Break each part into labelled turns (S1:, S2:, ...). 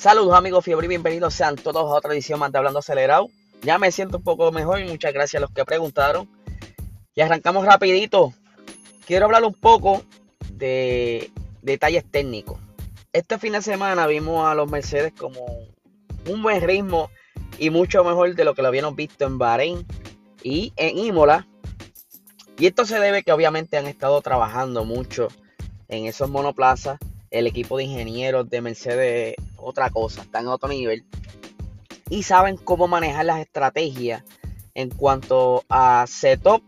S1: Saludos amigos Fiebre y bienvenidos sean todos a otra edición más de Hablando Acelerado. Ya me siento un poco mejor y muchas gracias a los que preguntaron. Y arrancamos rapidito. Quiero hablar un poco de detalles técnicos. Este fin de semana vimos a los Mercedes como un buen ritmo y mucho mejor de lo que lo habíamos visto en Bahrein y en Imola. Y esto se debe que obviamente han estado trabajando mucho en esos monoplazas. El equipo de ingenieros de Mercedes, otra cosa, está en otro nivel. Y saben cómo manejar las estrategias en cuanto a setup,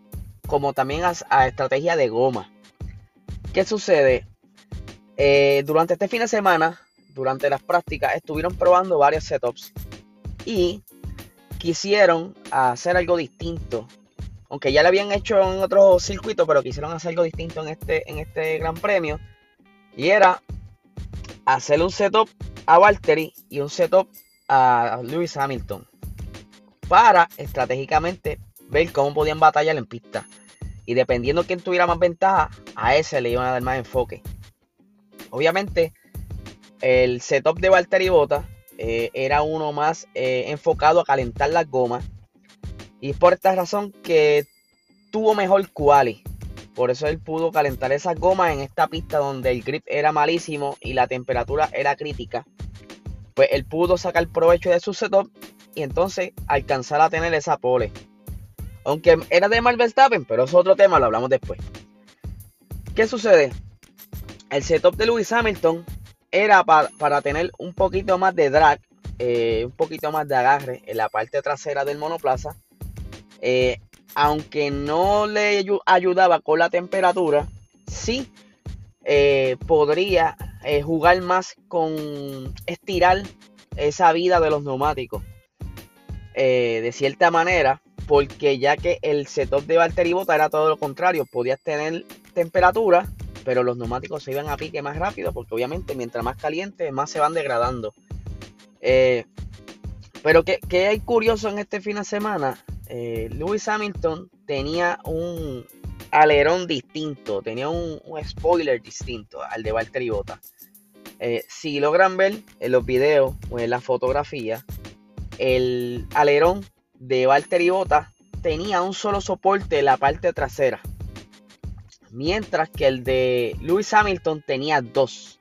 S1: como también a, estrategia de goma. ¿Qué sucede? Eh, durante este fin de semana, durante las prácticas, estuvieron probando varios setups y quisieron hacer algo distinto. Aunque ya lo habían hecho en otro circuito, pero quisieron hacer algo distinto en este, en este gran premio. Y era hacer un setup a Valtteri y un setup a Lewis Hamilton. Para estratégicamente ver cómo podían batallar en pista. Y dependiendo quién tuviera más ventaja, a ese le iban a dar más enfoque. Obviamente, el setup de Valtteri Bota eh, era uno más eh, enfocado a calentar las gomas. Y por esta razón que tuvo mejor quali. Por eso él pudo calentar esas gomas en esta pista donde el grip era malísimo y la temperatura era crítica. Pues él pudo sacar provecho de su setup y entonces alcanzar a tener esa pole. Aunque era de Marvel pero es otro tema, lo hablamos después. ¿Qué sucede? El setup de Lewis Hamilton era para, tener un poquito más de drag, eh, un poquito más de agarre en la parte trasera del monoplaza. Eh, aunque no le ayudaba con la temperatura, sí eh, podría jugar más con estirar esa vida de los neumáticos. de cierta manera, porque ya que el setup de Valtteri Bota era todo lo contrario, podías tener temperatura pero los neumáticos se iban a pique más rápido porque obviamente mientras más caliente más se van degradando. Eh, pero ¿qué, hay curioso en este fin de semana? Eh, Lewis Hamilton tenía un alerón distinto, tenía un, spoiler distinto al de Valtteri Bottas. Eh, si logran ver en los videos o en la fotografía, el alerón de Valtteri Bottas tenía un solo soporte en la parte trasera mientras que el de Lewis Hamilton tenía dos.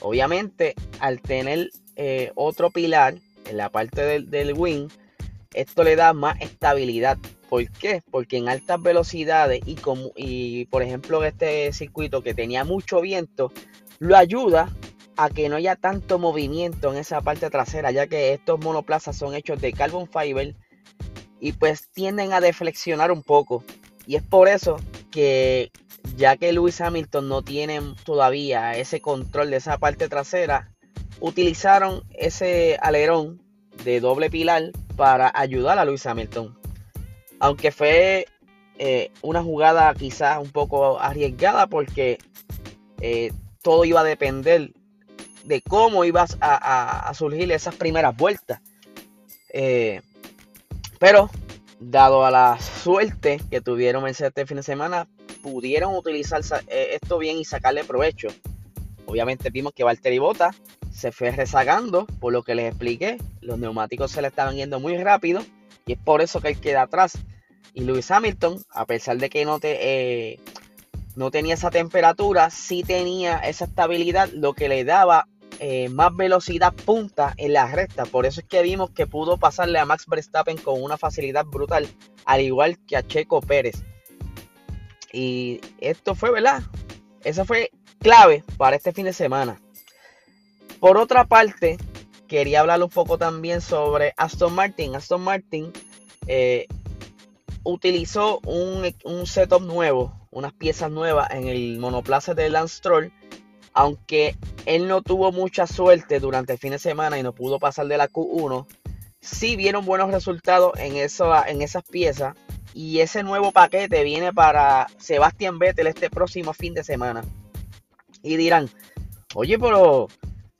S1: Obviamente, al tener eh, otro pilar en la parte del, wing, esto le da más estabilidad. ¿Por qué? Porque en altas velocidades y, como, y por ejemplo este circuito que tenía mucho viento, lo ayuda a que no haya tanto movimiento en esa parte trasera, ya que estos monoplazas son hechos de carbon fiber y pues tienden a deflexionar un poco. Y es por eso que ya que Lewis Hamilton no tiene todavía ese control de esa parte trasera, utilizaron ese alerón de doble pilar para ayudar a Lewis Hamilton. Aunque fue eh, una jugada quizás un poco arriesgada porque eh, todo iba a depender de cómo ibas a, surgir esas primeras vueltas. Eh, pero dado a la suerte que tuvieron este fin de semana, pudieron utilizar esto bien y sacarle provecho. Obviamente vimos que Valtteri Bota se fue rezagando, por lo que les expliqué, los neumáticos se le estaban yendo muy rápido y es por eso que él queda atrás. Y Lewis Hamilton, a pesar de que no, te, eh, no tenía esa temperatura, sí tenía esa estabilidad, lo que le daba eh, más velocidad punta en la recta. Por eso es que vimos que pudo pasarle a Max Verstappen con una facilidad brutal, al igual que a Checo Pérez. Y esto fue, ¿verdad? Esa fue clave para este fin de semana. Por otra parte, quería hablar un poco también sobre Aston Martin. Aston Martin eh, utilizó un, un, setup nuevo, unas piezas nuevas en el monoplaza de Lance Stroll aunque él no tuvo mucha suerte durante el fin de semana y no pudo pasar de la Q1, sí vieron buenos resultados en, eso, en esas piezas. Y ese nuevo paquete viene para Sebastián Vettel este próximo fin de semana. Y dirán, oye, pero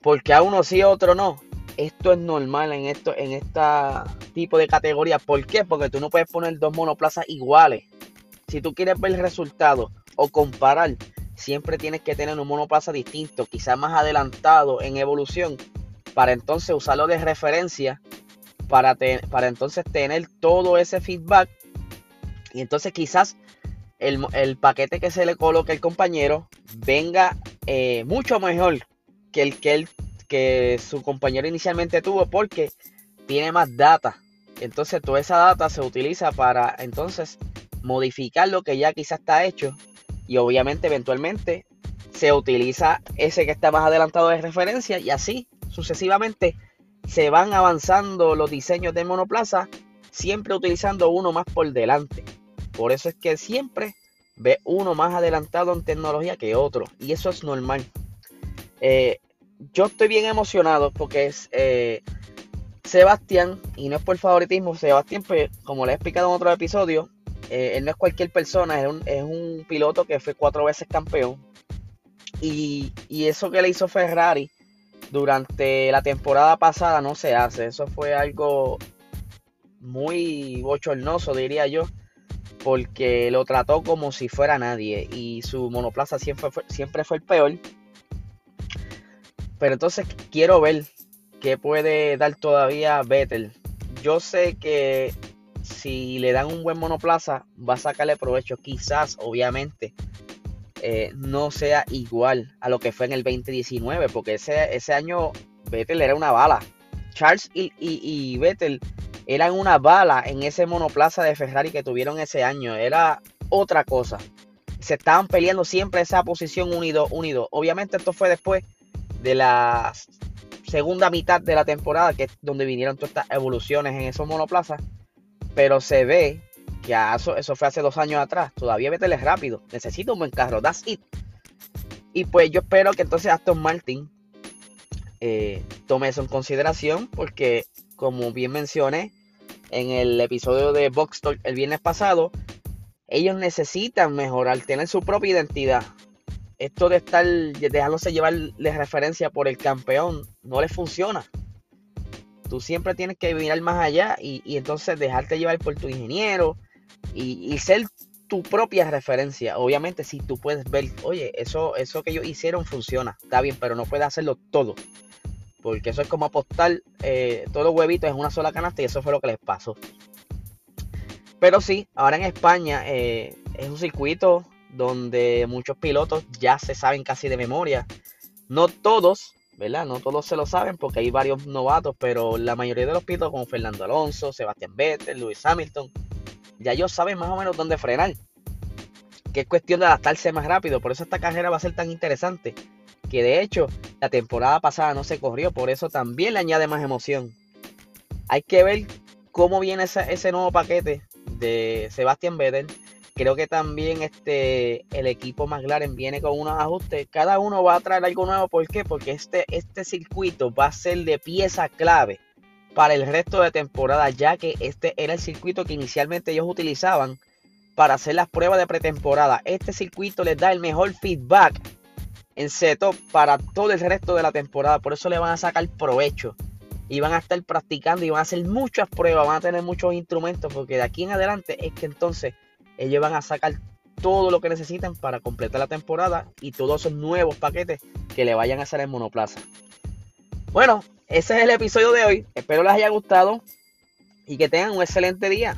S1: ¿por qué a uno sí a otro no? Esto es normal en esto, en tipo de categoría. ¿Por qué? Porque tú no puedes poner dos monoplazas iguales. Si tú quieres ver el resultado o comparar, siempre tienes que tener un monoplaza distinto, quizás más adelantado en evolución, para entonces usarlo de referencia para, para entonces tener todo ese feedback y entonces quizás el, paquete que se le coloque al compañero venga eh, mucho mejor que el que, él, que su compañero inicialmente tuvo porque tiene más data. Entonces toda esa data se utiliza para entonces modificar lo que ya quizás está hecho y obviamente eventualmente se utiliza ese que está más adelantado de referencia y así sucesivamente se van avanzando los diseños de monoplaza siempre utilizando uno más por delante. Por eso es que siempre ve uno más adelantado en tecnología que otro y eso es normal. Eh, yo estoy bien emocionado porque es eh, Sebastián, y no es por favoritismo, Sebastián, pues, como le he explicado en otro episodio, eh, él no es cualquier persona, es un, piloto que fue cuatro veces campeón. Y, eso que le hizo Ferrari durante la temporada pasada no se hace. Eso fue algo muy bochornoso, diría yo, porque lo trató como si fuera nadie y su monoplaza siempre siempre fue el peor. Pero entonces quiero ver qué puede dar todavía Vettel. Yo sé que si le dan un buen monoplaza, va a sacarle provecho. Quizás, obviamente, eh, no sea igual a lo que fue en el 2019, porque ese, ese año Vettel era una bala. Charles y, y, Vettel eran una bala en ese monoplaza de Ferrari que tuvieron ese año. Era otra cosa. Se estaban peleando siempre esa posición unido, unido. Obviamente esto fue después de la segunda mitad de la temporada, que es donde vinieron todas estas evoluciones en esos monoplazas. Pero se ve que eso, eso fue hace dos años atrás. Todavía Vettel es rápido. Necesita un buen carro. That's it. Y pues yo espero que entonces Aston Martin eh, tome eso en consideración. Porque como bien mencioné en el episodio de Box Talk el viernes pasado, ellos necesitan mejorar, tener su propia identidad esto de estar dejándose llevar de referencia por el campeón no le funciona. Tú siempre tienes que mirar más allá y, entonces dejarte llevar por tu ingeniero y, ser tu propia referencia. Obviamente, si tú puedes ver, oye, eso, eso que ellos hicieron funciona, está bien, pero no puedes hacerlo todo. Porque eso es como apostar eh, todos los huevitos en una sola canasta y eso fue lo que les pasó. Pero sí, ahora en España eh, es un circuito donde muchos pilotos ya se saben casi de memoria. No todos, ¿verdad? No todos se lo saben porque hay varios novatos, pero la mayoría de los pilotos como Fernando Alonso, Sebastián Vettel, Lewis Hamilton, ya ellos saben más o menos dónde frenar. Que es cuestión de adaptarse más rápido. Por eso esta carrera va a ser tan interesante. Que de hecho la temporada pasada no se corrió. Por eso también le añade más emoción. Hay que ver cómo viene ese, ese nuevo paquete de Sebastián Vettel Creo que también este, el equipo McLaren viene con unos ajustes. Cada uno va a traer algo nuevo. ¿Por qué? Porque este, este circuito va a ser de pieza clave para el resto de temporada, ya que este era el circuito que inicialmente ellos utilizaban para hacer las pruebas de pretemporada. Este circuito les da el mejor feedback en setup para todo el resto de la temporada. Por eso le van a sacar provecho. Y van a estar practicando y van a hacer muchas pruebas. Van a tener muchos instrumentos. Porque de aquí en adelante es que entonces ellos van a sacar todo lo que necesitan para completar la temporada y todos esos nuevos paquetes que le vayan a hacer en Monoplaza. Bueno, ese es el episodio de hoy. Espero les haya gustado y que tengan un excelente día.